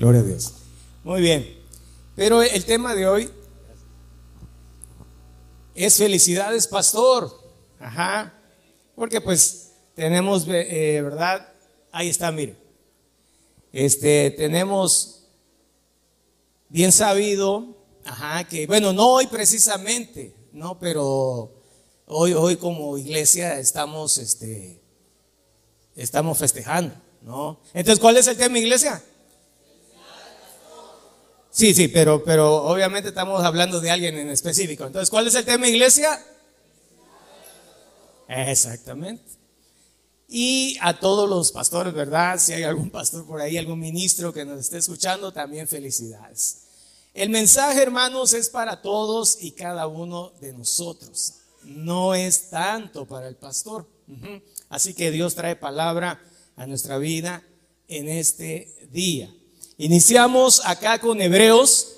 Gloria a Dios. Muy bien. Pero el tema de hoy es felicidades, pastor. Ajá. Porque pues tenemos, eh, ¿verdad? Ahí está, mire. Este, tenemos bien sabido, ajá, que bueno, no hoy precisamente, no, pero hoy, hoy como iglesia estamos, este, estamos festejando, ¿no? Entonces, ¿cuál es el tema, iglesia? Sí, sí, pero, pero obviamente estamos hablando de alguien en específico. Entonces, ¿cuál es el tema, iglesia? Exactamente. Y a todos los pastores, ¿verdad? Si hay algún pastor por ahí, algún ministro que nos esté escuchando, también felicidades. El mensaje, hermanos, es para todos y cada uno de nosotros. No es tanto para el pastor. Así que Dios trae palabra a nuestra vida en este día. Iniciamos acá con Hebreos,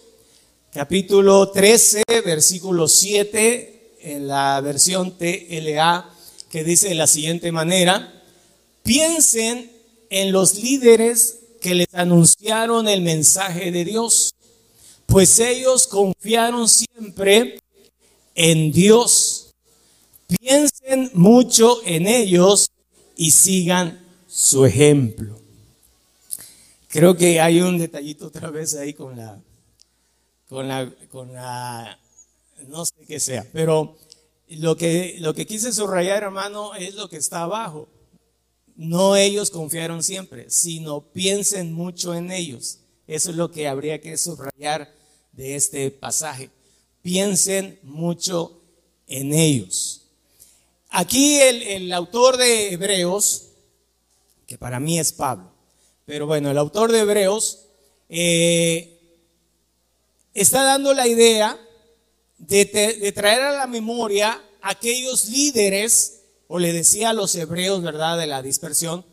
capítulo 13, versículo 7, en la versión TLA, que dice de la siguiente manera Piensen en los líderes que les anunciaron el mensaje de Dios, pues ellos confiaron siempre en Dios. Piensen mucho en ellos y sigan su ejemplo. Creo que hay un detallito otra vez ahí con la, con la, con la, no sé qué sea, pero lo que, lo que quise subrayar, hermano, es lo que está abajo. No ellos confiaron siempre, sino piensen mucho en ellos. Eso es lo que habría que subrayar de este pasaje. Piensen mucho en ellos. Aquí el, autor de Hebreos, que para mí es Pablo, pero bueno, el autor de Hebreos eh, está dando la idea de, de traer a la memoria aquellos líderes o le decía a los hebreos, ¿verdad?, de la dispersión,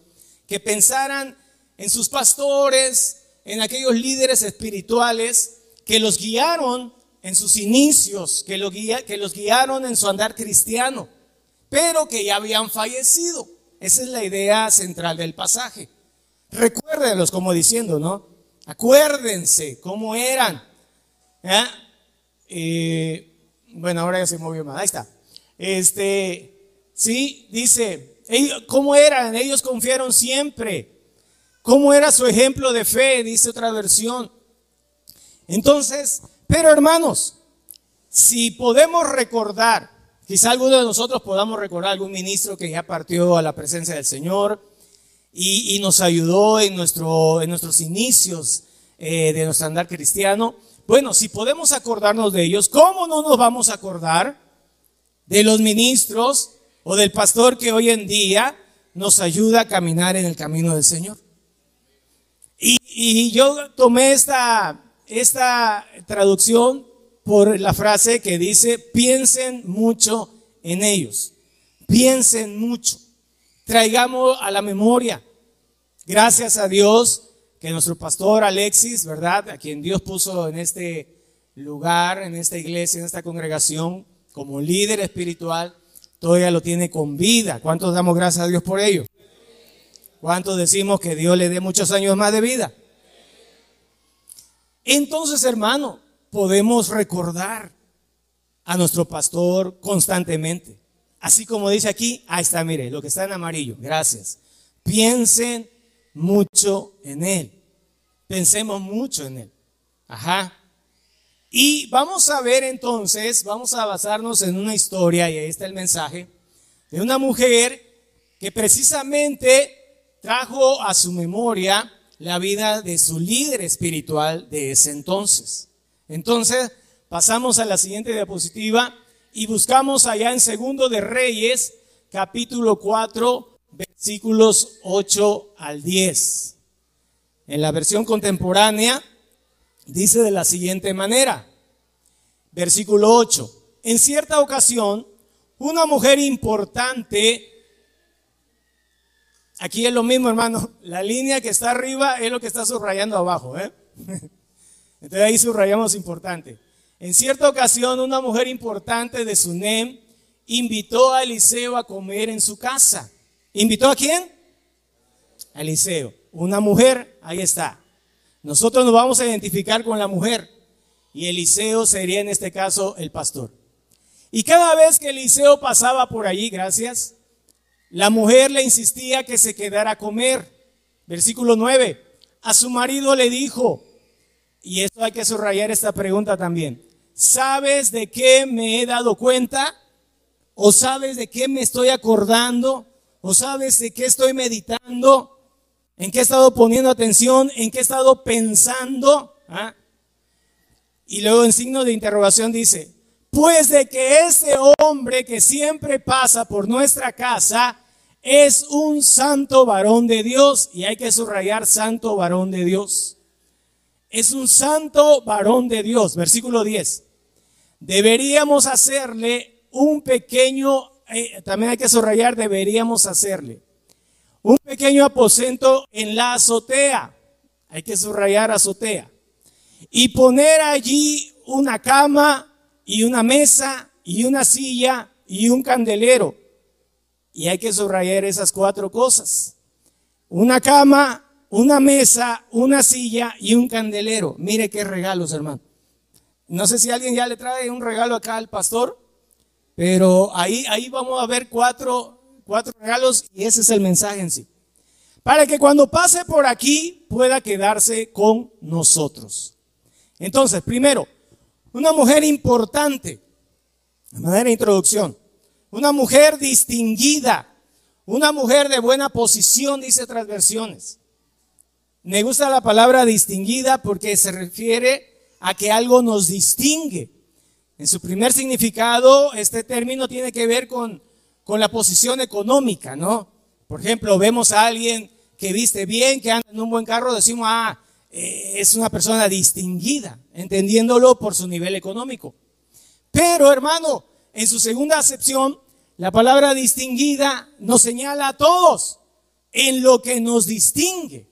que pensaran en sus pastores, en aquellos líderes espirituales que los guiaron en sus inicios, que, que los guiaron en su andar cristiano, pero que ya habían fallecido. Esa es la idea central del pasaje. Recuérdenlos como diciendo, ¿no? Acuérdense cómo eran. Eh, bueno, ahora ya se movió más. Ahí está. Este, Sí, dice, ¿cómo eran? Ellos confiaron siempre. ¿Cómo era su ejemplo de fe? Dice otra versión. Entonces, pero hermanos, si podemos recordar, quizá alguno de nosotros podamos recordar algún ministro que ya partió a la presencia del Señor y, nos ayudó en, nuestro, en nuestros inicios eh, de nuestro andar cristiano. Bueno, si podemos acordarnos de ellos, ¿cómo no nos vamos a acordar de los ministros o del pastor que hoy en día nos ayuda a caminar en el camino del Señor. Y, yo tomé esta, esta traducción por la frase que dice, piensen mucho en ellos, piensen mucho, traigamos a la memoria. Gracias a Dios que nuestro pastor Alexis, ¿verdad? A quien Dios puso en este lugar, en esta iglesia, en esta congregación, como líder espiritual, todavía lo tiene con vida. ¿Cuántos damos gracias a Dios por ello? ¿Cuántos decimos que Dios le dé muchos años más de vida? Entonces, hermano, podemos recordar a nuestro pastor constantemente. Así como dice aquí, ahí está, mire, lo que está en amarillo. Gracias. Piensen mucho en él. Pensemos mucho en él. Ajá. Y vamos a ver entonces, vamos a basarnos en una historia, y ahí está el mensaje, de una mujer que precisamente trajo a su memoria la vida de su líder espiritual de ese entonces. Entonces, pasamos a la siguiente diapositiva y buscamos allá en Segundo de Reyes, capítulo 4, versículos 8 al 10. En la versión contemporánea, dice de la siguiente manera, versículo 8, en cierta ocasión, una mujer importante, aquí es lo mismo hermano, la línea que está arriba es lo que está subrayando abajo, ¿eh? Entonces ahí subrayamos importante. En cierta ocasión, una mujer importante de Sunem invitó a Eliseo a comer en su casa. ¿Invitó a quién? A Eliseo. Una mujer, ahí está. Nosotros nos vamos a identificar con la mujer y Eliseo sería en este caso el pastor. Y cada vez que Eliseo pasaba por allí, gracias, la mujer le insistía que se quedara a comer. Versículo 9. A su marido le dijo, y esto hay que subrayar esta pregunta también, ¿sabes de qué me he dado cuenta? ¿O sabes de qué me estoy acordando? ¿O sabes de qué estoy meditando? ¿En qué he estado poniendo atención? ¿En qué he estado pensando? ¿Ah? Y luego en signo de interrogación dice, pues de que ese hombre que siempre pasa por nuestra casa es un santo varón de Dios. Y hay que subrayar santo varón de Dios. Es un santo varón de Dios. Versículo 10. Deberíamos hacerle un pequeño, eh, también hay que subrayar, deberíamos hacerle un pequeño aposento en la azotea. Hay que subrayar azotea. Y poner allí una cama y una mesa y una silla y un candelero. Y hay que subrayar esas cuatro cosas. Una cama, una mesa, una silla y un candelero. Mire qué regalos, hermano. No sé si alguien ya le trae un regalo acá al pastor, pero ahí, ahí vamos a ver cuatro, cuatro regalos y ese es el mensaje en sí. Para que cuando pase por aquí pueda quedarse con nosotros. Entonces, primero, una mujer importante, de manera de introducción. Una mujer distinguida. Una mujer de buena posición, dice otras versiones. Me gusta la palabra distinguida porque se refiere a que algo nos distingue. En su primer significado, este término tiene que ver con, con la posición económica, ¿no? Por ejemplo, vemos a alguien que viste bien, que anda en un buen carro, decimos, ah, eh, es una persona distinguida, entendiéndolo por su nivel económico. Pero hermano, en su segunda acepción, la palabra distinguida nos señala a todos en lo que nos distingue.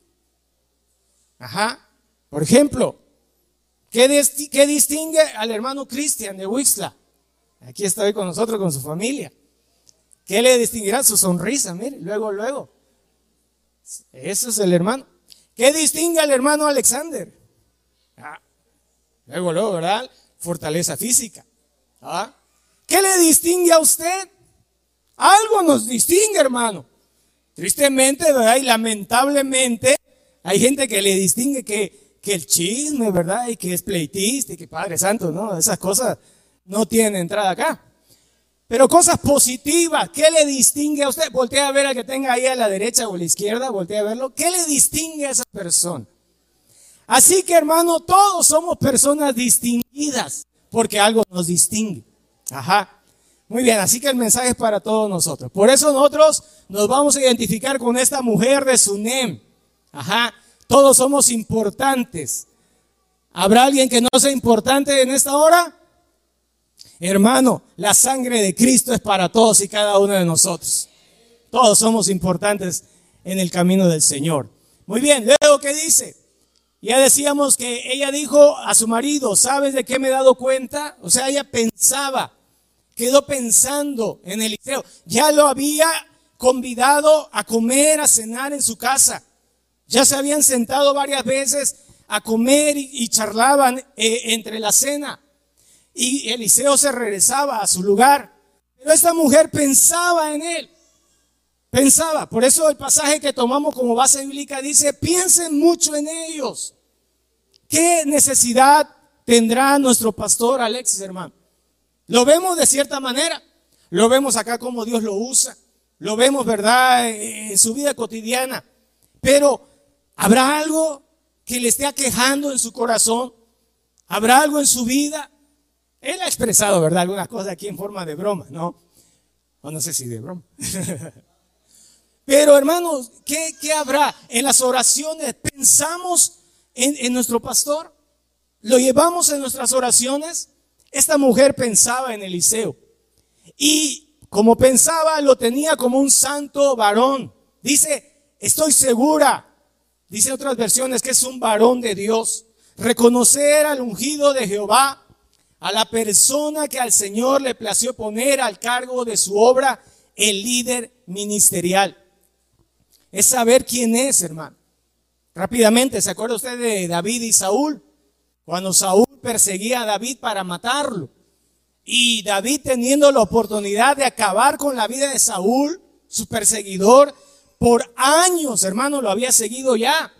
Ajá. Por ejemplo, ¿qué, distingue al hermano Cristian de Wixla? Aquí está hoy con nosotros, con su familia. ¿Qué le distinguirá? Su sonrisa, mire, luego, luego. Eso es el hermano. ¿Qué distingue al hermano Alexander? Ah, luego, luego, ¿verdad? Fortaleza física. ¿Ah? ¿Qué le distingue a usted? Algo nos distingue, hermano. Tristemente, ¿verdad? Y lamentablemente, hay gente que le distingue que, que el chisme, ¿verdad? Y que es pleitista y que Padre Santo, ¿no? Esas cosas no tienen entrada acá. Pero cosas positivas, ¿qué le distingue a usted? Voltea a ver al que tenga ahí a la derecha o a la izquierda, voltea a verlo. ¿Qué le distingue a esa persona? Así que hermano, todos somos personas distinguidas, porque algo nos distingue. Ajá. Muy bien, así que el mensaje es para todos nosotros. Por eso nosotros nos vamos a identificar con esta mujer de Sunem. Ajá. Todos somos importantes. ¿Habrá alguien que no sea importante en esta hora? Hermano, la sangre de Cristo es para todos y cada uno de nosotros. Todos somos importantes en el camino del Señor. Muy bien, luego ¿qué dice? Ya decíamos que ella dijo a su marido, ¿sabes de qué me he dado cuenta? O sea, ella pensaba, quedó pensando en Eliseo. Ya lo había convidado a comer, a cenar en su casa. Ya se habían sentado varias veces a comer y, charlaban eh, entre la cena y Eliseo se regresaba a su lugar. Pero esta mujer pensaba en él. Pensaba. Por eso el pasaje que tomamos como base bíblica dice, piensen mucho en ellos. ¿Qué necesidad tendrá nuestro pastor Alexis, hermano? Lo vemos de cierta manera. Lo vemos acá como Dios lo usa. Lo vemos, ¿verdad?, en su vida cotidiana. Pero, ¿habrá algo que le esté aquejando en su corazón? ¿Habrá algo en su vida él ha expresado, ¿verdad? Algunas cosas aquí en forma de broma, ¿no? O no sé si de broma. Pero hermanos, ¿qué, habrá en las oraciones? ¿Pensamos en, en nuestro pastor? ¿Lo llevamos en nuestras oraciones? Esta mujer pensaba en Eliseo. Y como pensaba, lo tenía como un santo varón. Dice, estoy segura, dice otras versiones, que es un varón de Dios. Reconocer al ungido de Jehová a la persona que al Señor le plació poner al cargo de su obra el líder ministerial. Es saber quién es, hermano. Rápidamente, ¿se acuerda usted de David y Saúl? Cuando Saúl perseguía a David para matarlo. Y David teniendo la oportunidad de acabar con la vida de Saúl, su perseguidor, por años, hermano, lo había seguido ya.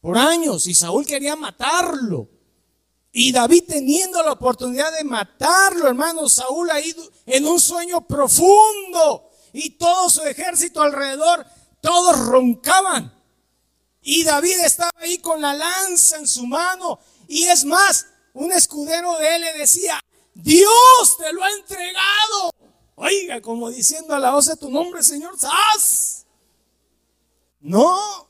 Por años. Y Saúl quería matarlo. Y David teniendo la oportunidad de matarlo, hermano, Saúl ido en un sueño profundo. Y todo su ejército alrededor, todos roncaban. Y David estaba ahí con la lanza en su mano. Y es más, un escudero de él le decía, Dios te lo ha entregado. Oiga, como diciendo a la voz de tu nombre, Señor, ¡Sas! No.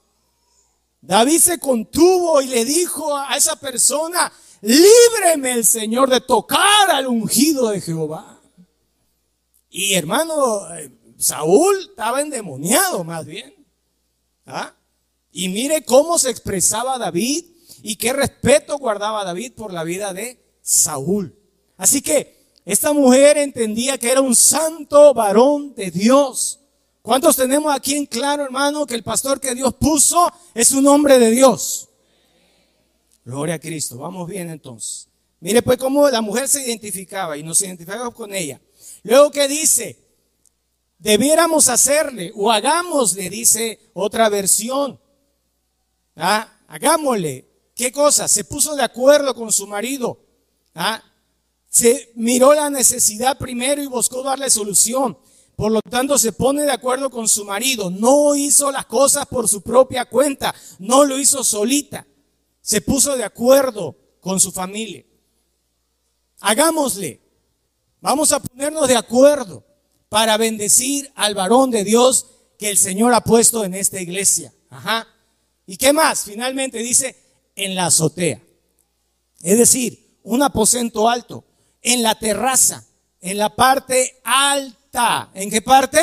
David se contuvo y le dijo a esa persona, líbreme el Señor de tocar al ungido de Jehová. Y hermano, eh, Saúl estaba endemoniado más bien. ¿Ah? Y mire cómo se expresaba David y qué respeto guardaba David por la vida de Saúl. Así que esta mujer entendía que era un santo varón de Dios. ¿Cuántos tenemos aquí en claro, hermano, que el pastor que Dios puso es un hombre de Dios? Gloria a Cristo. Vamos bien entonces. Mire pues cómo la mujer se identificaba y nos identificamos con ella. Luego que dice, debiéramos hacerle o hagámosle, dice otra versión. ¿Ah? Hagámosle. ¿Qué cosa? Se puso de acuerdo con su marido. ¿Ah? Se miró la necesidad primero y buscó darle solución. Por lo tanto, se pone de acuerdo con su marido. No hizo las cosas por su propia cuenta. No lo hizo solita. Se puso de acuerdo con su familia. Hagámosle. Vamos a ponernos de acuerdo para bendecir al varón de Dios que el Señor ha puesto en esta iglesia. Ajá. ¿Y qué más? Finalmente dice, en la azotea. Es decir, un aposento alto, en la terraza, en la parte alta. ¿En qué parte?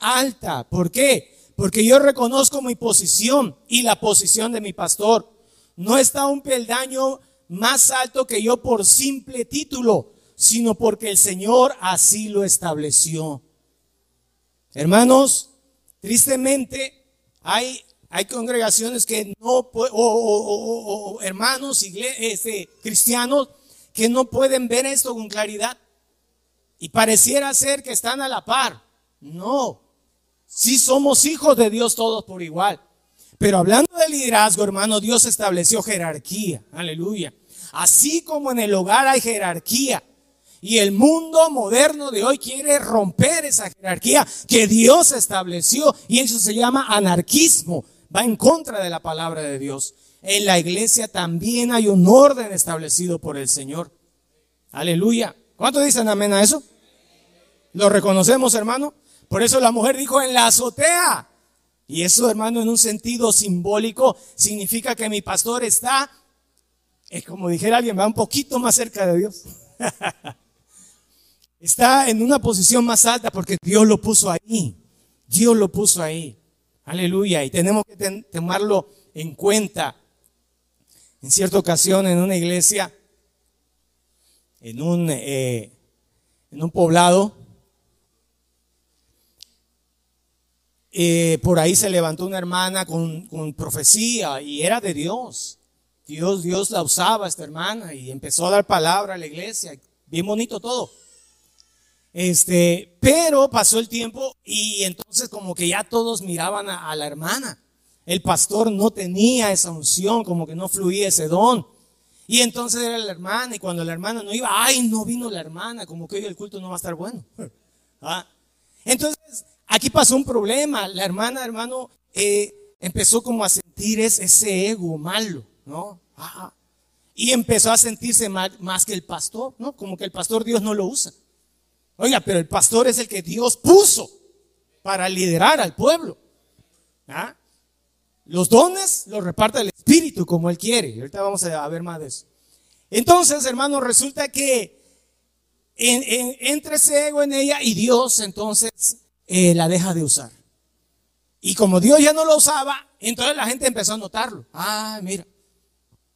Alta. ¿Por qué? Porque yo reconozco mi posición y la posición de mi pastor. No está un peldaño más alto que yo por simple título, sino porque el Señor así lo estableció. Hermanos, tristemente hay hay congregaciones que no, o, o, hermanos este, cristianos que no pueden ver esto con claridad. Y pareciera ser que están a la par. No. Sí somos hijos de Dios todos por igual. Pero hablando de liderazgo, hermano, Dios estableció jerarquía. Aleluya. Así como en el hogar hay jerarquía. Y el mundo moderno de hoy quiere romper esa jerarquía que Dios estableció. Y eso se llama anarquismo va en contra de la palabra de Dios. En la iglesia también hay un orden establecido por el Señor. Aleluya. ¿Cuánto dicen amén a eso? ¿Lo reconocemos, hermano? Por eso la mujer dijo en la azotea. Y eso, hermano, en un sentido simbólico, significa que mi pastor está, es como dijera alguien, va un poquito más cerca de Dios. está en una posición más alta porque Dios lo puso ahí. Dios lo puso ahí. Aleluya. Y tenemos que tomarlo en cuenta. En cierta ocasión en una iglesia, en un, eh, en un poblado, eh, por ahí se levantó una hermana con, con, profecía y era de Dios. Dios, Dios la usaba esta hermana y empezó a dar palabra a la iglesia. Bien bonito todo. Este, pero pasó el tiempo y entonces como que ya todos miraban a, la hermana. El pastor no tenía esa unción, como que no fluía ese don. Y entonces era la hermana y cuando la hermana no iba, ay, no vino la hermana, como que hoy el culto no va a estar bueno. ¿Ah? Entonces, aquí pasó un problema. La hermana, hermano, eh, empezó como a sentir ese, ego malo, ¿no? Ah, y empezó a sentirse más, más que el pastor, ¿no? Como que el pastor Dios no lo usa. Oiga, pero el pastor es el que Dios puso para liderar al pueblo. ¿Ah? Los dones los reparte el Espíritu como Él quiere. Ahorita vamos a ver más de eso. Entonces, hermano, resulta que entra ese ego en ella y Dios entonces eh, la deja de usar. Y como Dios ya no lo usaba, entonces la gente empezó a notarlo. Ah, mira.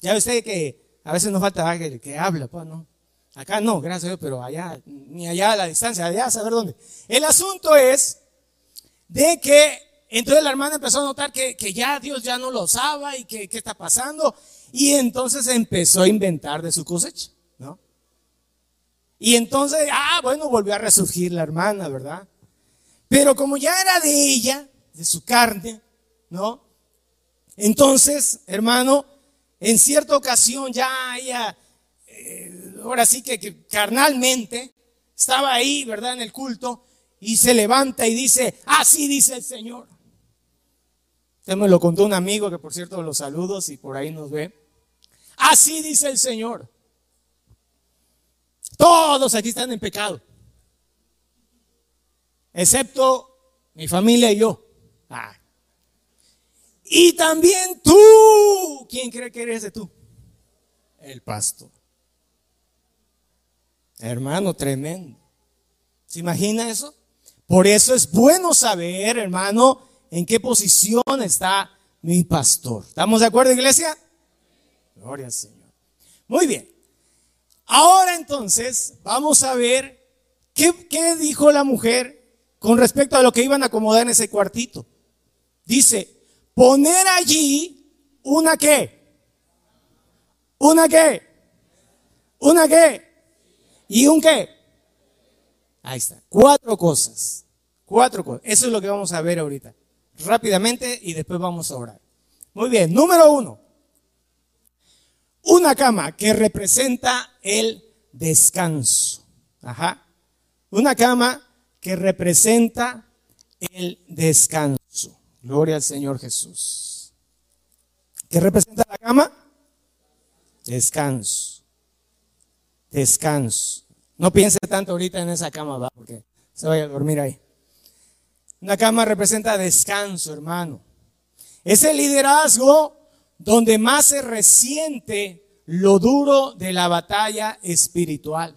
Ya usted que a veces nos falta alguien que habla, pues, ¿no? Acá no, gracias a Dios, pero allá, ni allá a la distancia, allá a saber dónde. El asunto es de que Entonces la hermana empezó a notar que, ya Dios ya no lo usaba y que qué está pasando. Y entonces empezó a inventar de su cosecha, ¿no? Y entonces, ah, bueno, volvió a resurgir la hermana, ¿verdad? Pero como ya era de ella, de su carne, ¿no? Entonces, hermano, en cierta ocasión ya ella, eh, ahora sí que, que carnalmente, estaba ahí, ¿verdad? En el culto y se levanta y dice, así dice el Señor. Usted me lo contó un amigo que por cierto los saludos y por ahí nos ve. Así dice el Señor. Todos aquí están en pecado. Excepto mi familia y yo. Ah. Y también tú. ¿Quién cree que eres de tú? El pastor. Hermano, tremendo. ¿Se imagina eso? Por eso es bueno saber, hermano, en qué posición está mi pastor. ¿Estamos de acuerdo, iglesia? Gloria al Señor. Muy bien. Ahora entonces vamos a ver qué, dijo la mujer con respecto a lo que iban a acomodar en ese cuartito. Dice, poner allí una qué. ¿Una qué? ¿Una qué? ¿Y un qué? Ahí está. Cuatro cosas. Cuatro cosas. Eso es lo que vamos a ver ahorita rápidamente y después vamos a orar. Muy bien, número uno. Una cama que representa el descanso. Ajá. Una cama que representa el descanso. Gloria al Señor Jesús. ¿Qué representa la cama? Descanso. Descanso. No piense tanto ahorita en esa cama, va, porque se vaya a dormir ahí. Una cama representa descanso, hermano. Es el liderazgo donde más se resiente lo duro de la batalla espiritual.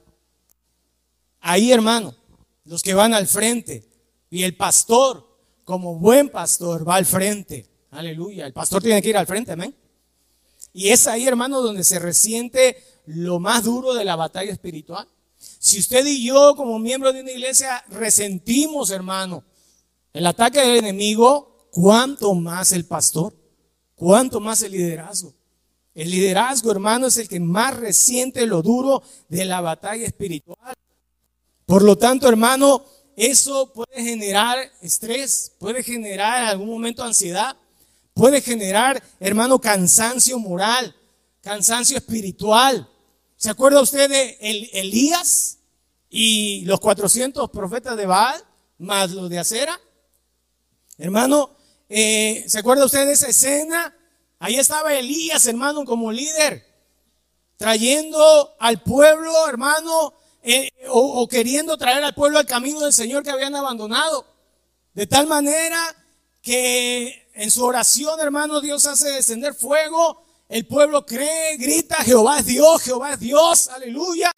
Ahí, hermano, los que van al frente y el pastor, como buen pastor, va al frente. Aleluya. El pastor tiene que ir al frente, amén. Y es ahí, hermano, donde se resiente lo más duro de la batalla espiritual. Si usted y yo, como miembros de una iglesia, resentimos, hermano, el ataque del enemigo, ¿cuánto más el pastor? ¿Cuánto más el liderazgo? El liderazgo, hermano, es el que más resiente lo duro de la batalla espiritual. Por lo tanto, hermano, eso puede generar estrés, puede generar en algún momento ansiedad, puede generar, hermano, cansancio moral, cansancio espiritual. ¿Se acuerda usted de Elías y los 400 profetas de Baal, más los de Acera? Hermano, eh, ¿se acuerda usted de esa escena? Ahí estaba Elías, hermano, como líder, trayendo al pueblo, hermano, eh, o, queriendo traer al pueblo al camino del Señor que habían abandonado. De tal manera que en su oración, hermano, Dios hace descender fuego. El pueblo cree, grita, Jehová es Dios, Jehová es Dios, aleluya.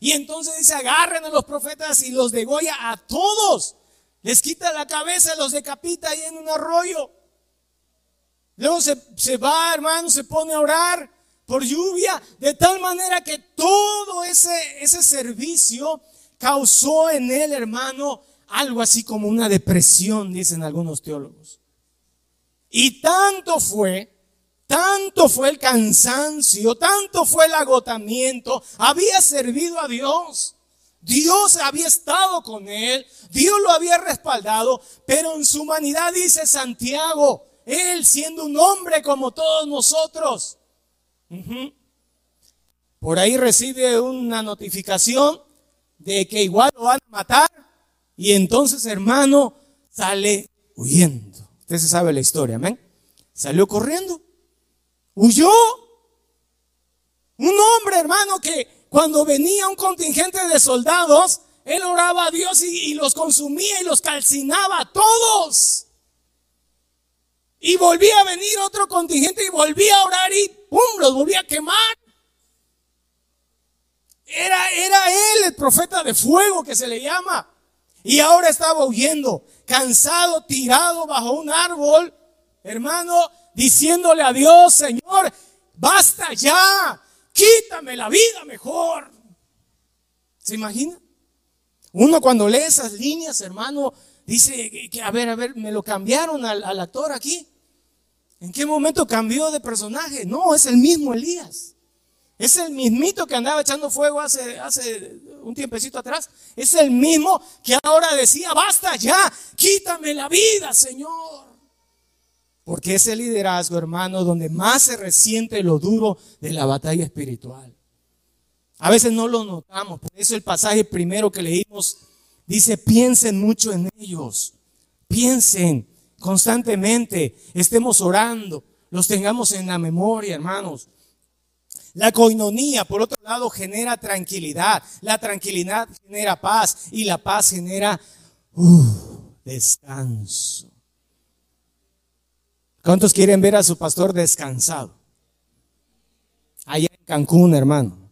Y entonces dice, agarren a los profetas y los degolla a todos. Les quita la cabeza, los decapita ahí en un arroyo. Luego se, va, hermano, se pone a orar por lluvia, de tal manera que todo ese, ese servicio causó en él, hermano, algo así como una depresión, dicen algunos teólogos. Y tanto fue, tanto fue el cansancio, tanto fue el agotamiento, había servido a Dios Dios había estado con él, Dios lo había respaldado, pero en su humanidad dice Santiago, él siendo un hombre como todos nosotros. Por ahí recibe una notificación de que igual lo van a matar y entonces hermano sale huyendo. Usted se sabe la historia, amén. Salió corriendo, huyó. Un hombre hermano que cuando venía un contingente de soldados, él oraba a Dios y, los consumía y los calcinaba a todos. Y volvía a venir otro contingente y volvía a orar y ¡pum! los volvía a quemar. Era, era él el profeta de fuego que se le llama. Y ahora estaba huyendo, cansado, tirado bajo un árbol, hermano, diciéndole a Dios, Señor, basta ya, quítame la vida mejor. ¿Se imagina? Uno cuando lee esas líneas, hermano, dice que, a ver, a ver, me lo cambiaron al, al actor aquí. ¿En qué momento cambió de personaje? No, es el mismo Elías. Es el mismito que andaba echando fuego hace, hace un tiempecito atrás. Es el mismo que ahora decía, basta ya, quítame la vida, Señor. Porque es el liderazgo, hermano, donde más se resiente lo duro de la batalla espiritual. A veces no lo notamos. Por eso el pasaje primero que leímos dice, piensen mucho en ellos. Piensen constantemente. Estemos orando. Los tengamos en la memoria, hermanos. La coinonía, por otro lado, genera tranquilidad. La tranquilidad genera paz y la paz genera descanso. ¿Cuántos quieren ver a su pastor descansado? Allá en Cancún, hermano.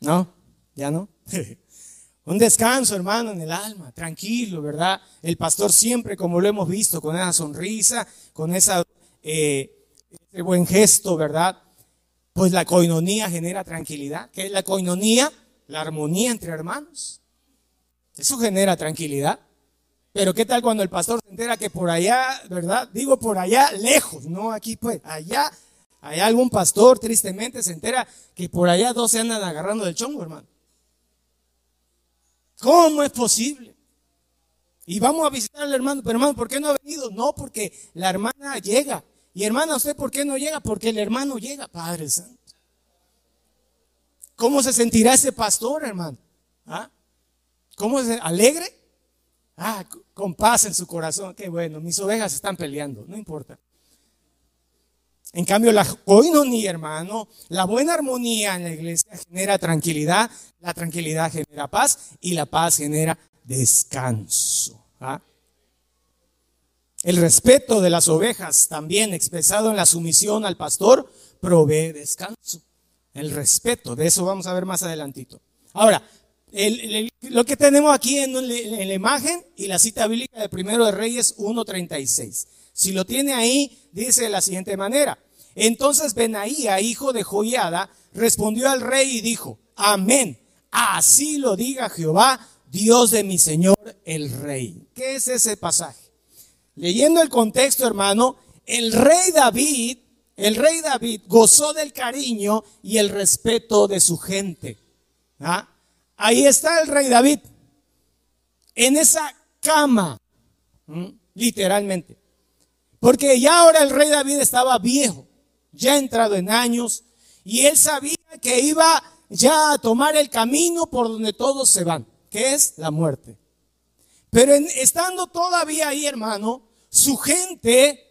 ¿No? ¿Ya no? Un descanso, hermano, en el alma, tranquilo, ¿verdad? El pastor siempre, como lo hemos visto, con esa sonrisa, con esa, eh, ese buen gesto, ¿verdad? Pues la coinonía genera tranquilidad. ¿Qué es la coinonía? La armonía entre hermanos. Eso genera tranquilidad. Pero ¿qué tal cuando el pastor se entera que por allá, ¿verdad? Digo por allá, lejos, no aquí pues, allá, hay algún pastor tristemente se entera que por allá dos se andan agarrando del chongo, hermano. ¿Cómo es posible? Y vamos a visitar al hermano, pero hermano, ¿por qué no ha venido? No, porque la hermana llega y hermana, ¿usted por qué no llega? Porque el hermano llega, Padre Santo. ¿Cómo se sentirá ese pastor, hermano? ¿Ah? ¿Cómo se alegre? Ah, con paz en su corazón. Qué bueno, mis ovejas están peleando, no importa. En cambio, la coinonía, hermano, la buena armonía en la iglesia genera tranquilidad, la tranquilidad genera paz y la paz genera descanso. ¿ah? El respeto de las ovejas, también expresado en la sumisión al pastor, provee descanso. El respeto, de eso vamos a ver más adelantito. Ahora, lo que tenemos aquí en, la imagen y la cita bíblica de Primero de Reyes 1.36. Si lo tiene ahí, dice de la siguiente manera. Entonces Benaía, hijo de Joiada, respondió al rey y dijo, amén, así lo diga Jehová, Dios de mi Señor el rey. ¿Qué es ese pasaje? Leyendo el contexto, hermano, el rey David, el rey David gozó del cariño y el respeto de su gente. ¿Ah? Ahí está el rey David, en esa cama, literalmente. Porque ya ahora el rey David estaba viejo, ya entrado en años, y él sabía que iba ya a tomar el camino por donde todos se van, que es la muerte. Pero estando todavía ahí, hermano, su gente,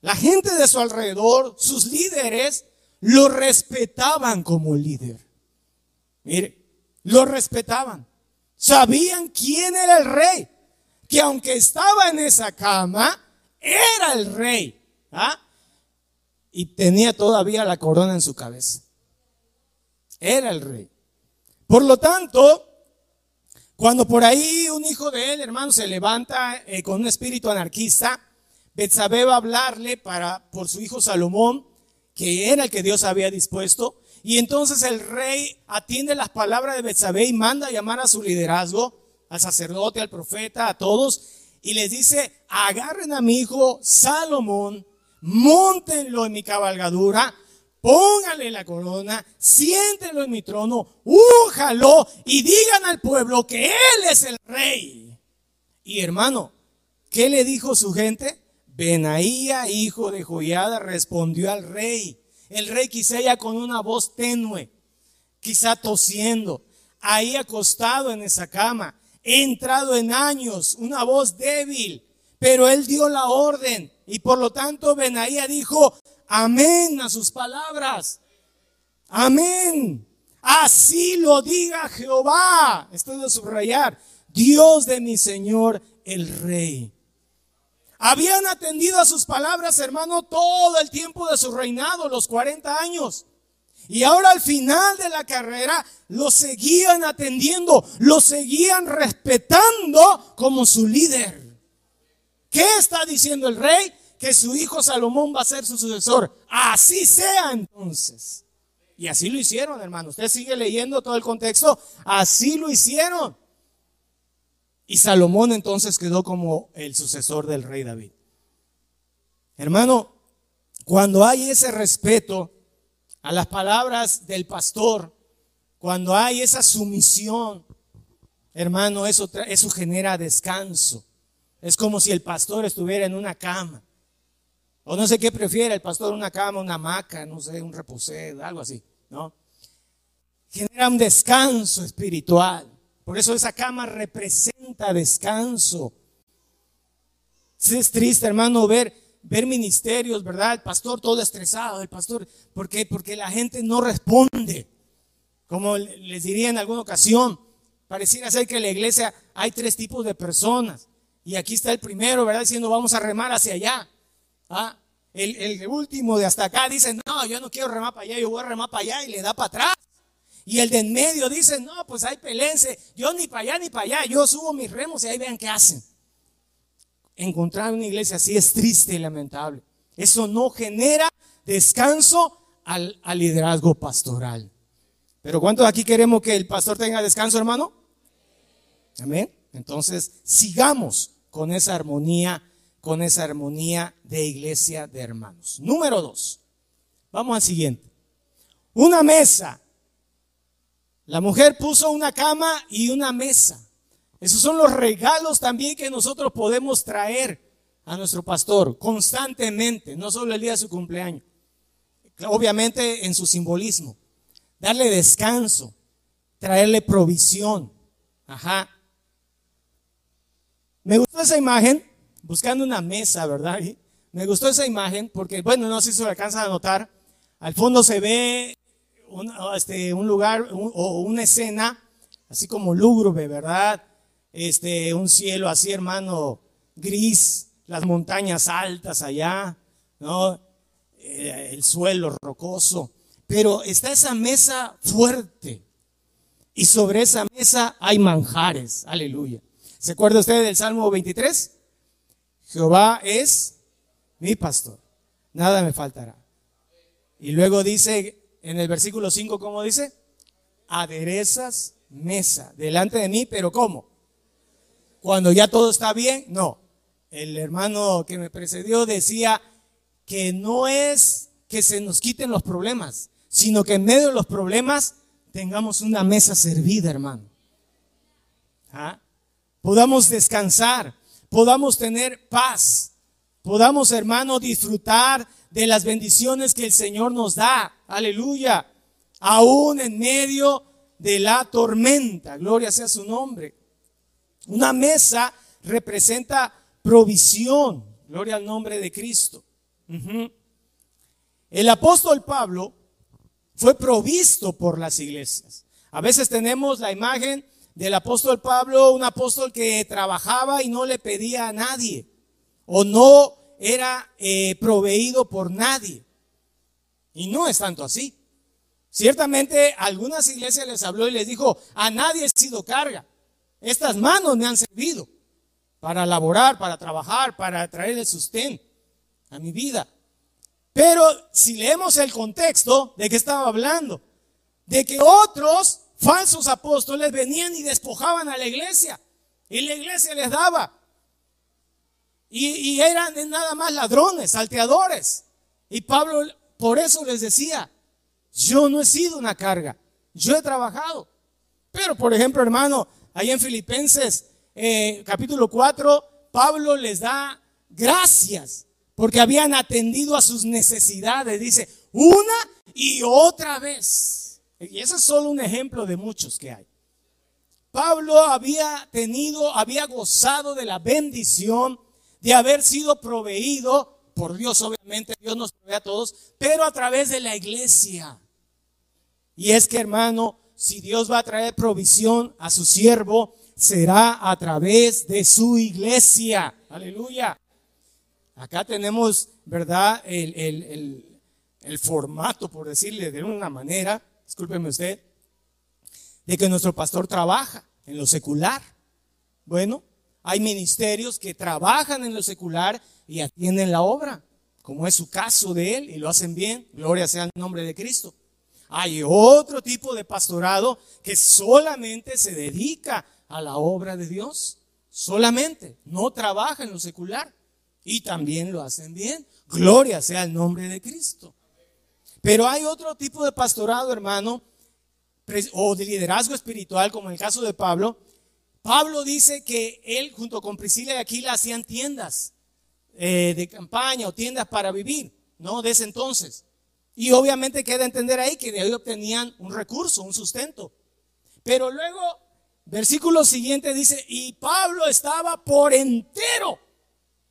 la gente de su alrededor, sus líderes, lo respetaban como líder. Mire, lo respetaban. Sabían quién era el rey. Que aunque estaba en esa cama, era el rey. ¿ah? Y tenía todavía la corona en su cabeza. Era el rey. Por lo tanto, cuando por ahí un hijo de él, hermano, se levanta eh, con un espíritu anarquista, Betsabé va a hablarle para, por su hijo Salomón, que era el que Dios había dispuesto. Y entonces el rey atiende las palabras de Betsabé y manda a llamar a su liderazgo, al sacerdote, al profeta, a todos, y les dice, agarren a mi hijo Salomón, montenlo en mi cabalgadura, póngale la corona, siéntenlo en mi trono, újalo y digan al pueblo que él es el rey. Y hermano, ¿qué le dijo su gente? Benaía, hijo de Joiada, respondió al rey. El rey quizá ya con una voz tenue, quizá tosiendo, ahí acostado en esa cama, entrado en años, una voz débil, pero él dio la orden y por lo tanto Benaía dijo, Amén a sus palabras. Amén. Así lo diga Jehová. Esto de subrayar. Dios de mi Señor el Rey. Habían atendido a sus palabras, hermano, todo el tiempo de su reinado, los 40 años. Y ahora al final de la carrera lo seguían atendiendo, lo seguían respetando como su líder. ¿Qué está diciendo el rey? que su hijo Salomón va a ser su sucesor. Así sea entonces. Y así lo hicieron, hermano. Usted sigue leyendo todo el contexto. Así lo hicieron. Y Salomón entonces quedó como el sucesor del rey David. Hermano, cuando hay ese respeto a las palabras del pastor, cuando hay esa sumisión, hermano, eso, eso genera descanso. Es como si el pastor estuviera en una cama. O no sé qué prefiere el pastor, una cama, una hamaca, no sé, un reposé, algo así, ¿no? Genera un descanso espiritual. Por eso esa cama representa descanso. Es triste, hermano, ver, ver ministerios, ¿verdad? El pastor todo estresado, el pastor, ¿por qué? Porque la gente no responde. Como les diría en alguna ocasión, pareciera ser que en la iglesia hay tres tipos de personas. Y aquí está el primero, ¿verdad? Diciendo, vamos a remar hacia allá. ¿Ah? El, el último de hasta acá dice, no, yo no quiero remar para allá, yo voy a remar para allá y le da para atrás. Y el de en medio dice, no, pues hay pelense, yo ni para allá ni para allá, yo subo mis remos y ahí vean qué hacen. Encontrar una iglesia así es triste y lamentable. Eso no genera descanso al, al liderazgo pastoral. Pero ¿cuántos aquí queremos que el pastor tenga descanso, hermano? Amén. Entonces, sigamos con esa armonía, con esa armonía de iglesia de hermanos. Número dos. Vamos al siguiente. Una mesa la mujer puso una cama y una mesa. Esos son los regalos también que nosotros podemos traer a nuestro pastor constantemente, no solo el día de su cumpleaños. Obviamente en su simbolismo. Darle descanso, traerle provisión. Ajá. Me gustó esa imagen, buscando una mesa, ¿verdad? Me gustó esa imagen porque, bueno, no sé si se alcanza a notar. Al fondo se ve un, este, un lugar o una escena así como lúgubre, ¿verdad? Este, un cielo así, hermano, gris, las montañas altas allá, ¿no? Eh, el suelo rocoso. Pero está esa mesa fuerte. Y sobre esa mesa hay manjares. Aleluya. ¿Se acuerda usted del Salmo 23? Jehová es mi pastor. Nada me faltará. Y luego dice en el versículo 5, ¿cómo dice? Aderezas mesa delante de mí, pero ¿cómo? Cuando ya todo está bien, no. El hermano que me precedió decía que no es que se nos quiten los problemas, sino que en medio de los problemas tengamos una mesa servida, hermano. ¿Ah? Podamos descansar, podamos tener paz, podamos, hermano, disfrutar de las bendiciones que el Señor nos da. Aleluya. Aún en medio de la tormenta. Gloria sea su nombre. Una mesa representa provisión. Gloria al nombre de Cristo. El apóstol Pablo fue provisto por las iglesias. A veces tenemos la imagen del apóstol Pablo, un apóstol que trabajaba y no le pedía a nadie, o no era eh, proveído por nadie. Y no es tanto así. Ciertamente algunas iglesias les habló y les dijo, a nadie he sido carga. Estas manos me han servido para laborar, para trabajar, para traer el sustento a mi vida. Pero si leemos el contexto de que estaba hablando, de que otros falsos apóstoles venían y despojaban a la iglesia y la iglesia les daba. Y, eran nada más ladrones, salteadores. Y Pablo por eso les decía, yo no he sido una carga, yo he trabajado. Pero, por ejemplo, hermano, ahí en Filipenses eh, capítulo 4, Pablo les da gracias porque habían atendido a sus necesidades, dice, una y otra vez. Y ese es solo un ejemplo de muchos que hay. Pablo había tenido, había gozado de la bendición de haber sido proveído por Dios, obviamente, Dios nos provee a todos, pero a través de la iglesia. Y es que, hermano, si Dios va a traer provisión a su siervo, será a través de su iglesia. Aleluya. Acá tenemos, ¿verdad? El, el, el formato, por decirle de una manera, discúlpeme usted, de que nuestro pastor trabaja en lo secular. Bueno, hay ministerios que trabajan en lo secular y atienden la obra, como es su caso de él, y lo hacen bien. Gloria sea el nombre de Cristo. Hay otro tipo de pastorado que solamente se dedica a la obra de Dios. solamente, no trabaja en lo secular. Y también lo hacen bien. Gloria sea el nombre de Cristo. Pero hay otro tipo de pastorado, hermano, o de liderazgo espiritual, como el caso de Pablo. Pablo dice que él, junto con Priscila y Aquila, hacían tiendas eh, de campaña o tiendas para vivir, ¿no? De ese entonces. Y obviamente queda entender ahí que de ahí obtenían un recurso, un sustento. Pero luego, versículo siguiente dice, y Pablo estaba por entero,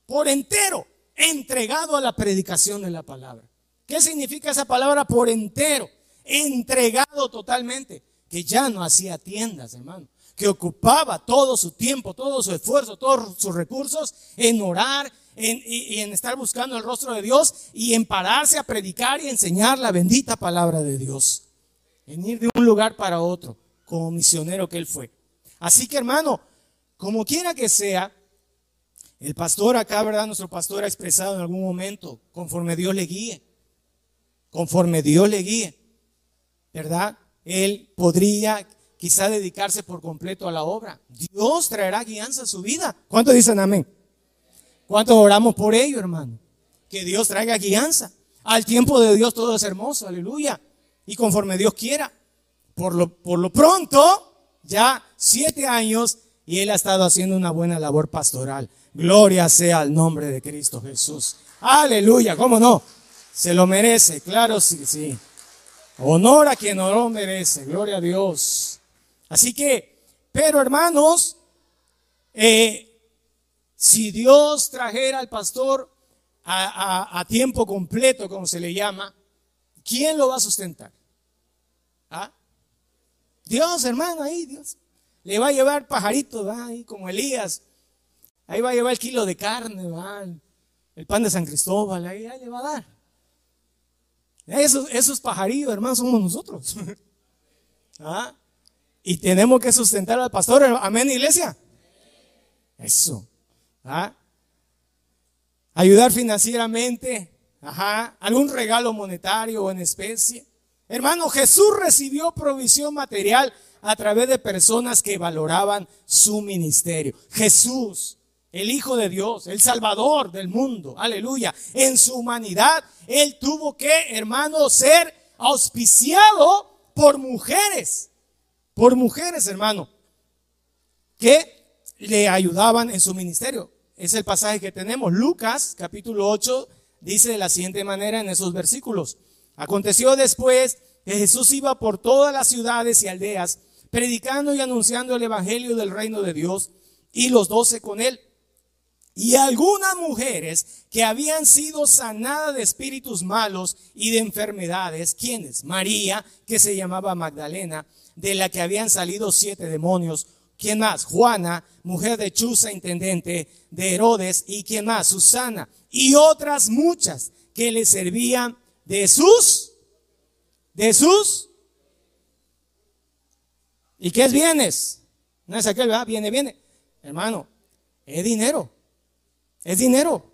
por entero, entregado a la predicación de la palabra. ¿Qué significa esa palabra por entero? Entregado totalmente, que ya no hacía tiendas, hermano, que ocupaba todo su tiempo, todo su esfuerzo, todos sus recursos en orar en, y, en estar buscando el rostro de Dios y en pararse a predicar y enseñar la bendita palabra de Dios. En ir de un lugar para otro, como misionero que él fue. Así que hermano, como quiera que sea, el pastor acá, ¿verdad? Nuestro pastor ha expresado en algún momento, conforme Dios le guíe, conforme Dios le guíe, ¿verdad? Él podría quizá dedicarse por completo a la obra. Dios traerá guianza a su vida. ¿Cuántos dicen amén? ¿Cuántos oramos por ello, hermano? Que Dios traiga guianza. Al tiempo de Dios todo es hermoso, aleluya. Y conforme Dios quiera. Por lo, por lo pronto, ya siete años y él ha estado haciendo una buena labor pastoral. Gloria sea al nombre de Cristo Jesús. Aleluya, ¿cómo no? Se lo merece, claro, sí, sí. Honor a quien no lo merece, gloria a Dios. Así que, pero hermanos, eh, si Dios trajera al pastor a, tiempo completo, como se le llama, ¿quién lo va a sustentar? ¿Ah? Dios, hermano, ahí, Dios. Le va a llevar pajaritos, ahí, como Elías. Ahí va a llevar el kilo de carne, ¿va? el pan de San Cristóbal, ahí, le va a dar. Esos, esos pajarillos, hermanos, somos nosotros. ¿Ah? Y tenemos que sustentar al pastor. Amén, iglesia. Eso. ¿Ah? Ayudar financieramente, ajá, algún regalo monetario o en especie. Hermano, Jesús recibió provisión material a través de personas que valoraban su ministerio. Jesús, el Hijo de Dios, el Salvador del mundo, aleluya. En su humanidad, Él tuvo que, hermano, ser auspiciado por mujeres, por mujeres, hermano, que le ayudaban en su ministerio. Es el pasaje que tenemos. Lucas, capítulo 8, dice de la siguiente manera en esos versículos. Aconteció después que Jesús iba por todas las ciudades y aldeas, predicando y anunciando el evangelio del reino de Dios, y los doce con él. Y algunas mujeres que habían sido sanadas de espíritus malos y de enfermedades, ¿quiénes? María, que se llamaba Magdalena, de la que habían salido siete demonios, ¿Quién más? Juana, mujer de Chuza, intendente de Herodes. ¿Y quién más? Susana. Y otras muchas que le servían de sus, de sus. ¿Y qué es bienes? No es aquel, ¿verdad? Viene, viene. Hermano, es dinero. Es dinero.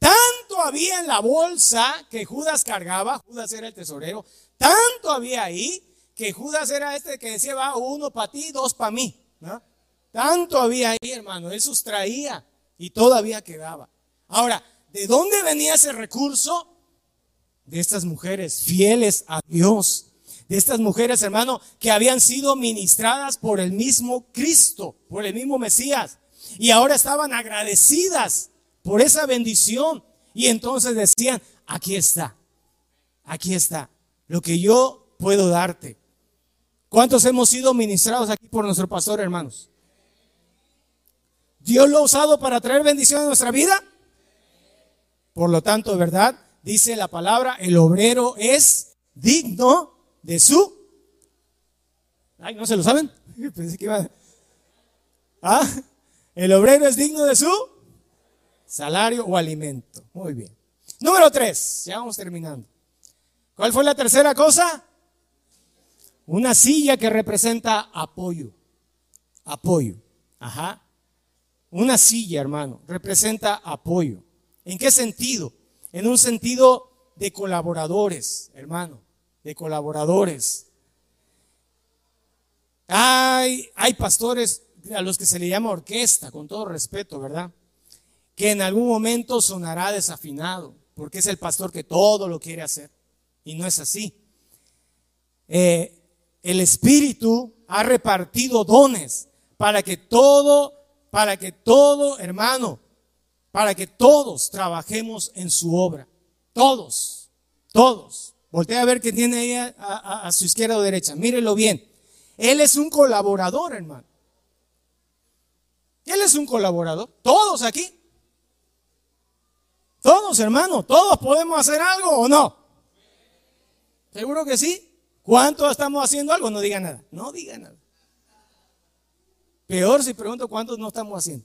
Tanto había en la bolsa que Judas cargaba, Judas era el tesorero, tanto había ahí que Judas era este que decía, va uno para ti, dos para mí. Tanto había ahí, hermano, él sustraía y todavía quedaba. Ahora, ¿de dónde venía ese recurso? De estas mujeres fieles a Dios. De estas mujeres, hermano, que habían sido ministradas por el mismo Cristo, por el mismo Mesías. Y ahora estaban agradecidas por esa bendición. Y entonces decían, aquí está, aquí está, lo que yo puedo darte. ¿Cuántos hemos sido ministrados aquí por nuestro pastor, hermanos? Dios lo ha usado para traer bendición a nuestra vida. Por lo tanto, ¿verdad? Dice la palabra, el obrero es digno de su... Ay, ¿no se lo saben? Pensé que iba... ¿Ah? El obrero es digno de su salario o alimento. Muy bien. Número tres, ya vamos terminando. ¿Cuál fue la tercera cosa? Una silla que representa apoyo. Apoyo. Ajá. Una silla, hermano, representa apoyo. ¿En qué sentido? En un sentido de colaboradores, hermano, de colaboradores. Hay, hay pastores a los que se le llama orquesta, con todo respeto, ¿verdad? Que en algún momento sonará desafinado, porque es el pastor que todo lo quiere hacer. Y no es así. Eh, el Espíritu ha repartido dones para que todo, para que todo, hermano, para que todos trabajemos en su obra. Todos, todos. Voltea a ver que tiene ahí a, a su izquierda o derecha. Mírelo bien. Él es un colaborador, hermano. Él es un colaborador. Todos aquí. Todos, hermano. Todos podemos hacer algo o no. Seguro que sí. ¿Cuántos estamos haciendo algo? No diga nada. No diga nada. Peor si pregunto cuántos no estamos haciendo.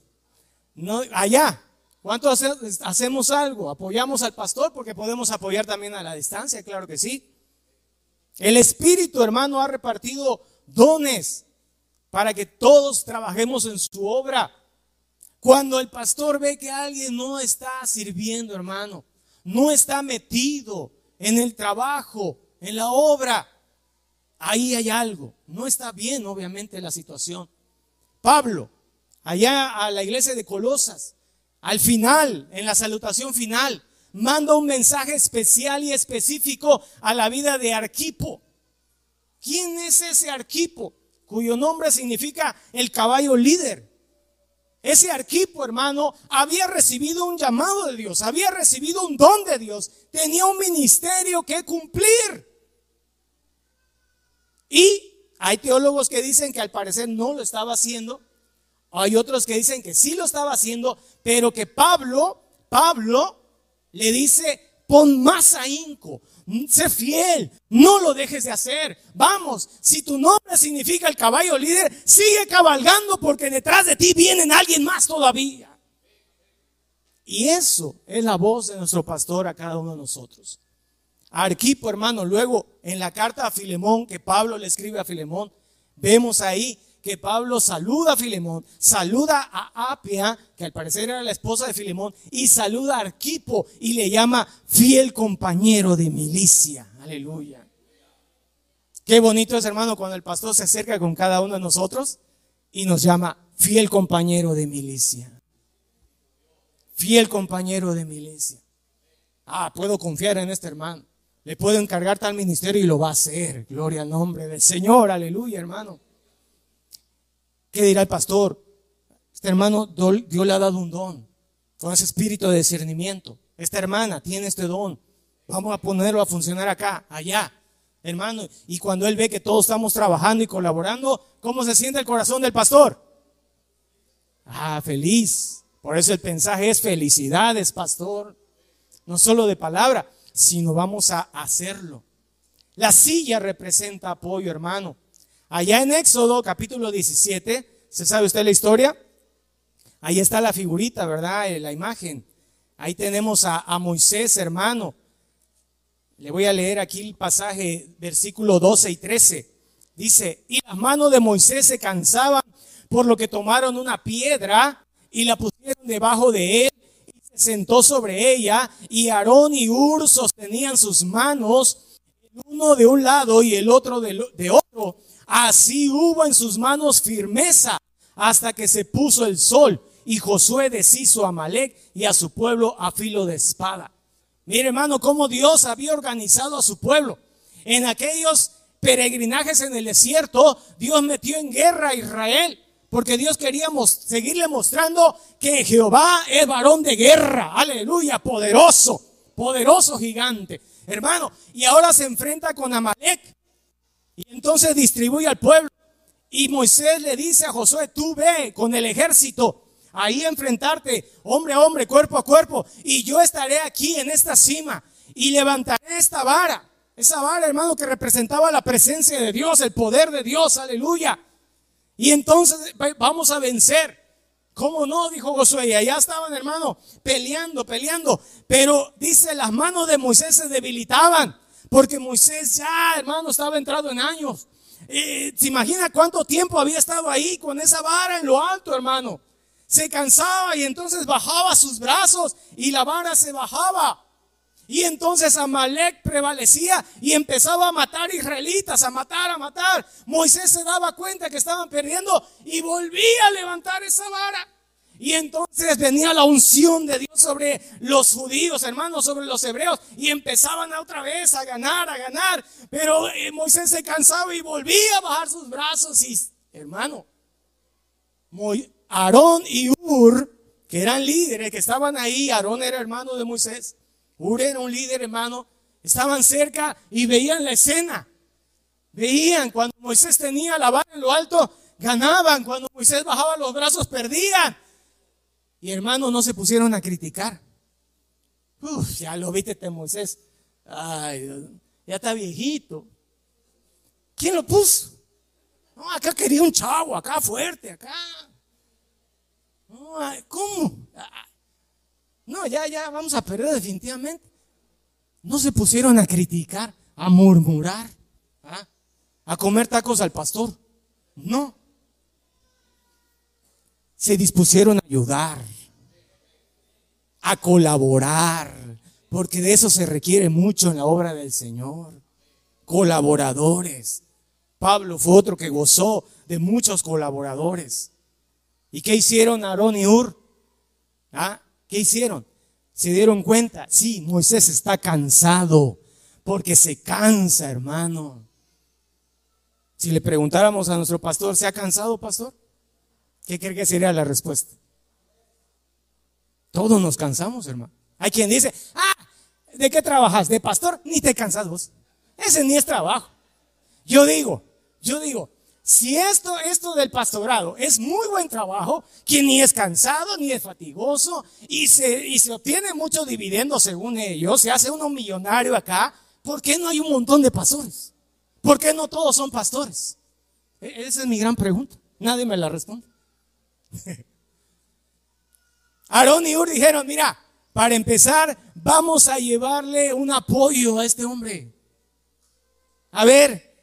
No, allá. ¿Cuántos hacemos algo? Apoyamos al pastor porque podemos apoyar también a la distancia, claro que sí. El Espíritu, hermano, ha repartido dones para que todos trabajemos en su obra. Cuando el pastor ve que alguien no está sirviendo, hermano, no está metido en el trabajo, en la obra, ahí hay algo. No está bien, obviamente, la situación. Pablo, allá a la iglesia de Colosas, al final, en la salutación final, manda un mensaje especial y específico a la vida de Arquipo. ¿Quién es ese Arquipo? Cuyo nombre significa el caballo líder. Ese Arquipo, hermano, había recibido un llamado de Dios, había recibido un don de Dios, tenía un ministerio que cumplir. Y hay teólogos que dicen que al parecer no lo estaba haciendo. Hay otros que dicen que sí lo estaba haciendo, pero que Pablo, Pablo le dice, pon más ahínco, sé fiel, no lo dejes de hacer. Vamos, si tu nombre significa el caballo líder, sigue cabalgando porque detrás de ti vienen alguien más todavía. Y eso es la voz de nuestro pastor a cada uno de nosotros. Arquipo, hermano, luego en la carta a Filemón que Pablo le escribe a Filemón, vemos ahí que Pablo saluda a Filemón, saluda a Apia, que al parecer era la esposa de Filemón, y saluda a Arquipo y le llama fiel compañero de milicia. Aleluya. Qué bonito es, hermano, cuando el pastor se acerca con cada uno de nosotros y nos llama fiel compañero de milicia. Fiel compañero de milicia. Ah, puedo confiar en este hermano. Le puedo encargar tal ministerio y lo va a hacer. Gloria al nombre del Señor. Aleluya, hermano. ¿Qué dirá el pastor? Este hermano, Dios le ha dado un don. Con ese espíritu de discernimiento. Esta hermana tiene este don. Vamos a ponerlo a funcionar acá, allá. Hermano, y cuando él ve que todos estamos trabajando y colaborando, ¿cómo se siente el corazón del pastor? Ah, feliz. Por eso el mensaje es felicidades, pastor. No solo de palabra, sino vamos a hacerlo. La silla representa apoyo, hermano. Allá en Éxodo capítulo 17, ¿se sabe usted la historia? Ahí está la figurita, ¿verdad? Eh, la imagen. Ahí tenemos a, Moisés, hermano. Le voy a leer aquí el pasaje, versículo 12 y 13. Dice, y las manos de Moisés se cansaban, por lo que tomaron una piedra y la pusieron debajo de él sentó sobre ella y Aarón y Ur sostenían sus manos, el uno de un lado y el otro de, otro. Así hubo en sus manos firmeza hasta que se puso el sol y Josué deshizo a Malek y a su pueblo a filo de espada. Mire hermano, cómo Dios había organizado a su pueblo. En aquellos peregrinajes en el desierto, Dios metió en guerra a Israel porque Dios quería seguirle mostrando que Jehová es varón de guerra. Aleluya, poderoso, poderoso gigante. Hermano, y ahora se enfrenta con Amalek. Y entonces distribuye al pueblo. Y Moisés le dice a Josué, tú ve con el ejército ahí enfrentarte, hombre a hombre, cuerpo a cuerpo. Y yo estaré aquí en esta cima y levantaré esta vara. Esa vara, hermano, que representaba la presencia de Dios, el poder de Dios, aleluya. Y entonces vamos a vencer. ¿Cómo no? Dijo Josué. Y allá estaban, hermano, peleando, peleando. Pero dice, las manos de Moisés se debilitaban. Porque Moisés ya, hermano, estaba entrado en años. ¿Se imagina cuánto tiempo había estado ahí con esa vara en lo alto, hermano? Se cansaba y entonces bajaba sus brazos y la vara se bajaba. Y entonces Amalek prevalecía y empezaba a matar israelitas, a matar, a matar. Moisés se daba cuenta que estaban perdiendo y volvía a levantar esa vara. Y entonces venía la unción de Dios sobre los judíos, hermanos, sobre los hebreos, y empezaban otra vez a ganar, a ganar. Pero eh, Moisés se cansaba y volvía a bajar sus brazos. Y, hermano, Aarón y Ur, que eran líderes, que estaban ahí, Aarón era hermano de Moisés, Ur era un líder, hermano, estaban cerca y veían la escena. Veían cuando Moisés tenía la vara en lo alto, ganaban. Cuando Moisés bajaba los brazos, perdían. Y hermanos no se pusieron a criticar. Uf, ya lo viste este Moisés. Ay, ya está viejito. ¿Quién lo puso? No, acá quería un chavo, acá fuerte, acá. No, ¿Cómo? No, ya, ya, vamos a perder definitivamente. No se pusieron a criticar, a murmurar, ¿ah? a comer tacos al pastor. No se dispusieron a ayudar, a colaborar, porque de eso se requiere mucho en la obra del Señor. Colaboradores. Pablo fue otro que gozó de muchos colaboradores. ¿Y qué hicieron Aarón y Ur? ¿Ah? ¿Qué hicieron? Se dieron cuenta, sí, Moisés está cansado, porque se cansa, hermano. Si le preguntáramos a nuestro pastor, ¿se ha cansado, pastor? ¿Qué cree que sería la respuesta? Todos nos cansamos, hermano. Hay quien dice, ah, ¿de qué trabajas? ¿De pastor? Ni te cansas vos. Ese ni es trabajo. Yo digo, yo digo, si esto, esto del pastorado es muy buen trabajo, que ni es cansado, ni es fatigoso, y se, y se obtiene mucho dividendo según ellos, se hace uno millonario acá, ¿por qué no hay un montón de pastores? ¿Por qué no todos son pastores? E, esa es mi gran pregunta. Nadie me la responde. Aarón y Ur dijeron, mira, para empezar, vamos a llevarle un apoyo a este hombre. A ver,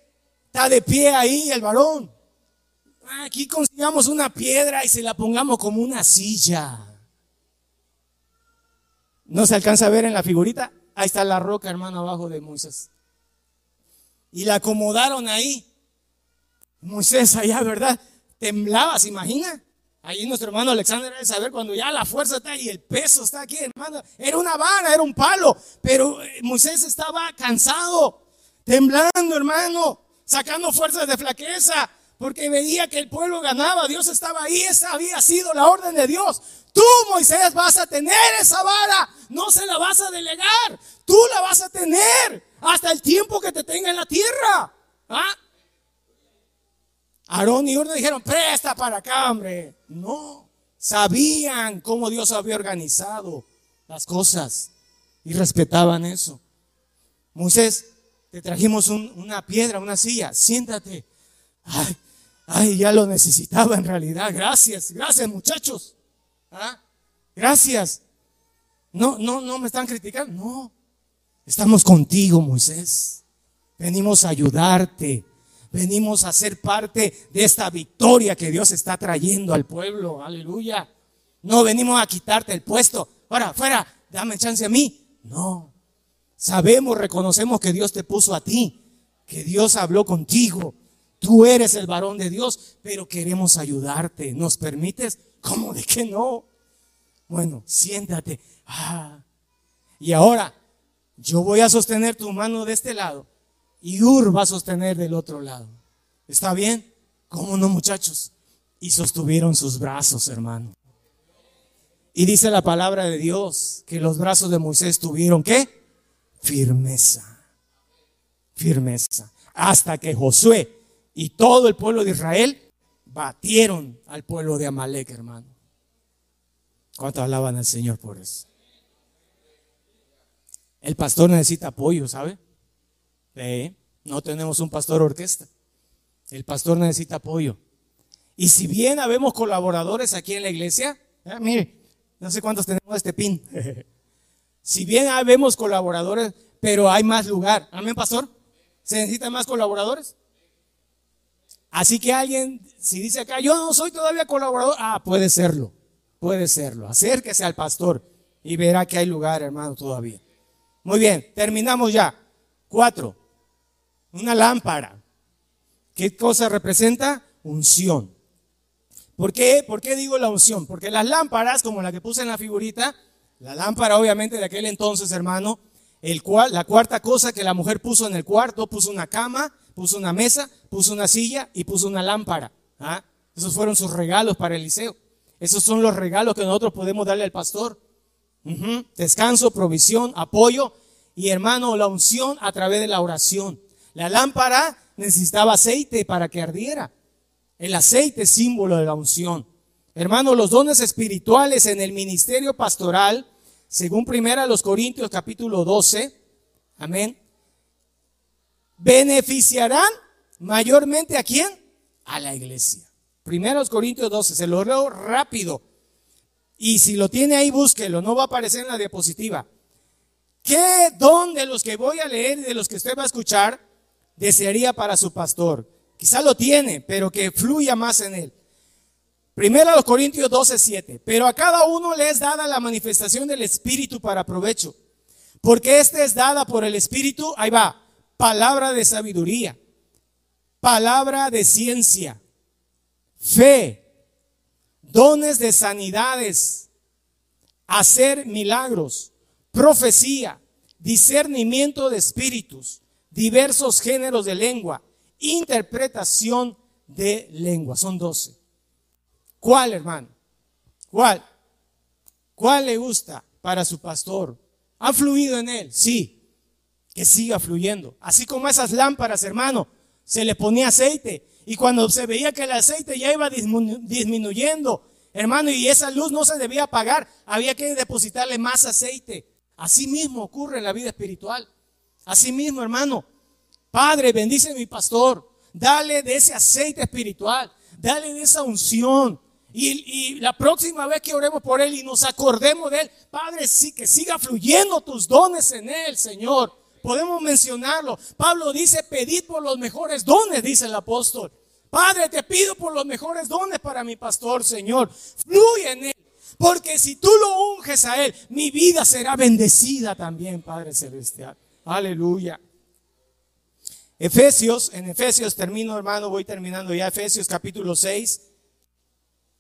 está de pie ahí el varón. Aquí consigamos una piedra y se la pongamos como una silla. ¿No se alcanza a ver en la figurita? Ahí está la roca, hermano, abajo de Moisés. Y la acomodaron ahí. Moisés allá, ¿verdad? Temblaba, ¿se imagina? Ahí nuestro hermano Alexander debe saber cuando ya la fuerza está y el peso está aquí, hermano. Era una vara, era un palo, pero eh, Moisés estaba cansado, temblando, hermano, sacando fuerzas de flaqueza, porque veía que el pueblo ganaba, Dios estaba ahí, esa había sido la orden de Dios. Tú, Moisés, vas a tener esa vara, no se la vas a delegar, tú la vas a tener hasta el tiempo que te tenga en la tierra. ¿Ah? Aarón y Ur dijeron, presta para acá, hombre. No, sabían cómo Dios había organizado las cosas y respetaban eso. Moisés, te trajimos una piedra, una silla, siéntate. Ay, ay, ya lo necesitaba en realidad. Gracias, gracias muchachos. ¿Ah? Gracias. No, no, no me están criticando. No, estamos contigo, Moisés. Venimos a ayudarte. Venimos a ser parte de esta victoria que Dios está trayendo al pueblo. Aleluya. No venimos a quitarte el puesto. Ahora, fuera, dame chance a mí. No. Sabemos, reconocemos que Dios te puso a ti, que Dios habló contigo. Tú eres el varón de Dios, pero queremos ayudarte. ¿Nos permites? ¿Cómo de que no? Bueno, siéntate. Ah. Y ahora, yo voy a sostener tu mano de este lado y Ur va a sostener del otro lado. ¿Está bien? ¿Cómo no, muchachos? Y sostuvieron sus brazos, hermano. Y dice la palabra de Dios que los brazos de Moisés tuvieron qué? Firmeza. Firmeza. Hasta que Josué y todo el pueblo de Israel batieron al pueblo de Amalek, hermano. ¿Cuánto alaban al Señor por eso? El pastor necesita apoyo, ¿sabe? no tenemos un pastor orquesta. El pastor necesita apoyo. Y si bien habemos colaboradores aquí en la iglesia, eh, mire, no sé cuántos tenemos este pin. si bien habemos colaboradores, pero hay más lugar. Amén, pastor. ¿Se necesitan más colaboradores? Así que alguien, si dice acá, yo no soy todavía colaborador, ah, puede serlo, puede serlo. Acérquese al pastor y verá que hay lugar, hermano, todavía. Muy bien, terminamos ya. Cuatro, una lámpara. ¿Qué cosa representa? Unción. ¿Por qué? ¿Por qué digo la unción? Porque las lámparas, como la que puse en la figurita, la lámpara obviamente de aquel entonces, hermano, el cual, la cuarta cosa que la mujer puso en el cuarto, puso una cama, puso una mesa, puso una silla y puso una lámpara. ¿Ah? Esos fueron sus regalos para Eliseo. Esos son los regalos que nosotros podemos darle al pastor. Descanso, provisión, apoyo y hermano, la unción a través de la oración. La lámpara necesitaba aceite para que ardiera. El aceite es símbolo de la unción. Hermano, los dones espirituales en el ministerio pastoral, según primera los Corintios capítulo 12, amén, beneficiarán mayormente a quién? A la iglesia. Primeros Corintios 12, se lo leo rápido. Y si lo tiene ahí, búsquelo, no va a aparecer en la diapositiva. ¿Qué don de los que voy a leer y de los que usted va a escuchar desearía para su pastor? Quizá lo tiene, pero que fluya más en él. Primero los Corintios 12, 7. Pero a cada uno le es dada la manifestación del Espíritu para provecho. Porque esta es dada por el Espíritu, ahí va, palabra de sabiduría, palabra de ciencia, fe, dones de sanidades, hacer milagros, profecía, discernimiento de espíritus, diversos géneros de lengua, interpretación de lengua. Son doce. ¿Cuál, hermano? ¿Cuál? ¿Cuál le gusta para su pastor? ¿Ha fluido en él? Sí. Que siga fluyendo. Así como esas lámparas, hermano, se le ponía aceite y cuando se veía que el aceite ya iba disminuyendo, hermano, y esa luz no se debía apagar, había que depositarle más aceite. Así mismo ocurre en la vida espiritual. Así mismo, hermano. Padre, bendice a mi pastor. Dale de ese aceite espiritual. Dale de esa unción. Y, la próxima vez que oremos por él y nos acordemos de él, Padre, sí, que siga fluyendo tus dones en él, Señor. Podemos mencionarlo. Pablo dice, pedid por los mejores dones, dice el apóstol. Padre, te pido por los mejores dones para mi pastor, Señor. Fluye en él. Porque si tú lo unges a él, mi vida será bendecida también, Padre Celestial. Aleluya. Efesios, en Efesios termino, hermano, voy terminando ya. Efesios capítulo 6.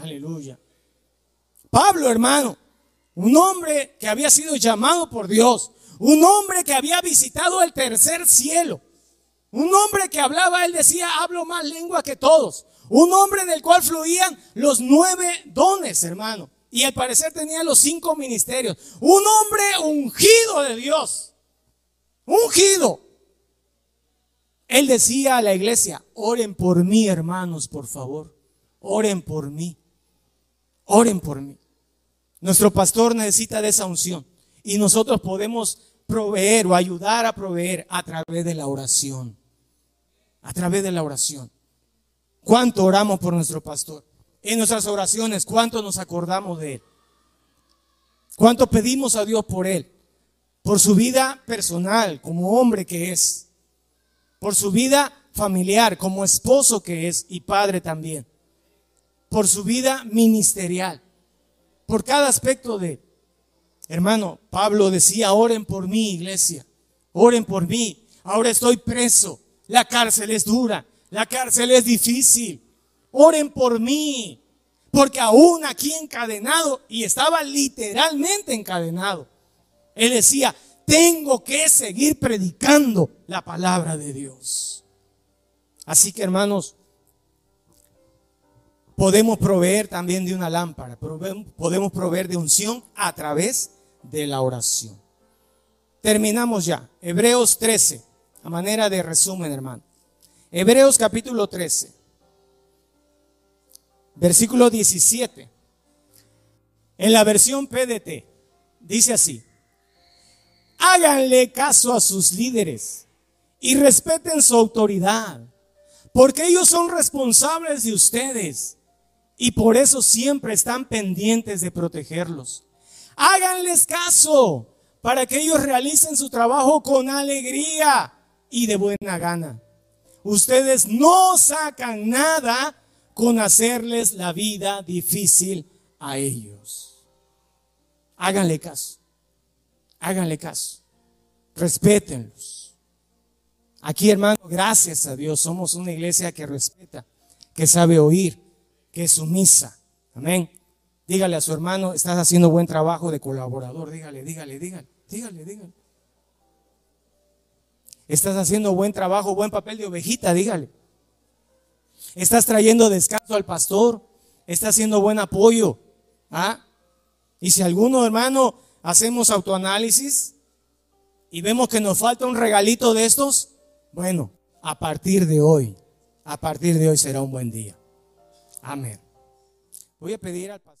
Aleluya. Pablo, hermano, un hombre que había sido llamado por Dios, un hombre que había visitado el tercer cielo, un hombre que hablaba, él decía, hablo más lengua que todos, un hombre del cual fluían los nueve dones, hermano, y al parecer tenía los cinco ministerios, un hombre ungido de Dios, ungido. Él decía a la iglesia, oren por mí, hermanos, por favor, oren por mí, oren por mí. Nuestro pastor necesita de esa unción y nosotros podemos proveer o ayudar a proveer a través de la oración. A través de la oración. ¿Cuánto oramos por nuestro pastor? En nuestras oraciones, ¿cuánto nos acordamos de él? ¿Cuánto pedimos a Dios por él? Por su vida personal, como hombre que es. Por su vida familiar, como esposo que es y padre también. Por su vida ministerial por cada aspecto de, hermano, Pablo decía, oren por mí, iglesia, oren por mí. Ahora estoy preso, la cárcel es dura, la cárcel es difícil. Oren por mí, porque aún aquí encadenado, y estaba literalmente encadenado, él decía, tengo que seguir predicando la palabra de Dios. Así que hermanos, podemos proveer también de una lámpara, podemos proveer de unción a través de la oración. Terminamos ya. Hebreos 13, a manera de resumen, hermano. Hebreos capítulo 13, versículo 17. En la versión PDT dice así, háganle caso a sus líderes y respeten su autoridad, porque ellos son responsables de ustedes y por eso siempre están pendientes de protegerlos. Háganles caso para que ellos realicen su trabajo con alegría y de buena gana. Ustedes no sacan nada con hacerles la vida difícil a ellos. Háganle caso. Háganle caso. Respétenlos. Aquí, hermano, gracias a Dios, somos una iglesia que respeta, que sabe oír, que es sumisa. Amén. Dígale a su hermano, estás haciendo buen trabajo de colaborador. Dígale, dígale, dígale, dígale, dígale. Estás haciendo buen trabajo, buen papel de ovejita, dígale. Estás trayendo descanso al pastor. Estás haciendo buen apoyo. ¿Ah? Y si alguno, hermano, hacemos autoanálisis y vemos que nos falta un regalito de estos, bueno, a partir de hoy, a partir de hoy será un buen día. Amén. Voy a pedir al pastor.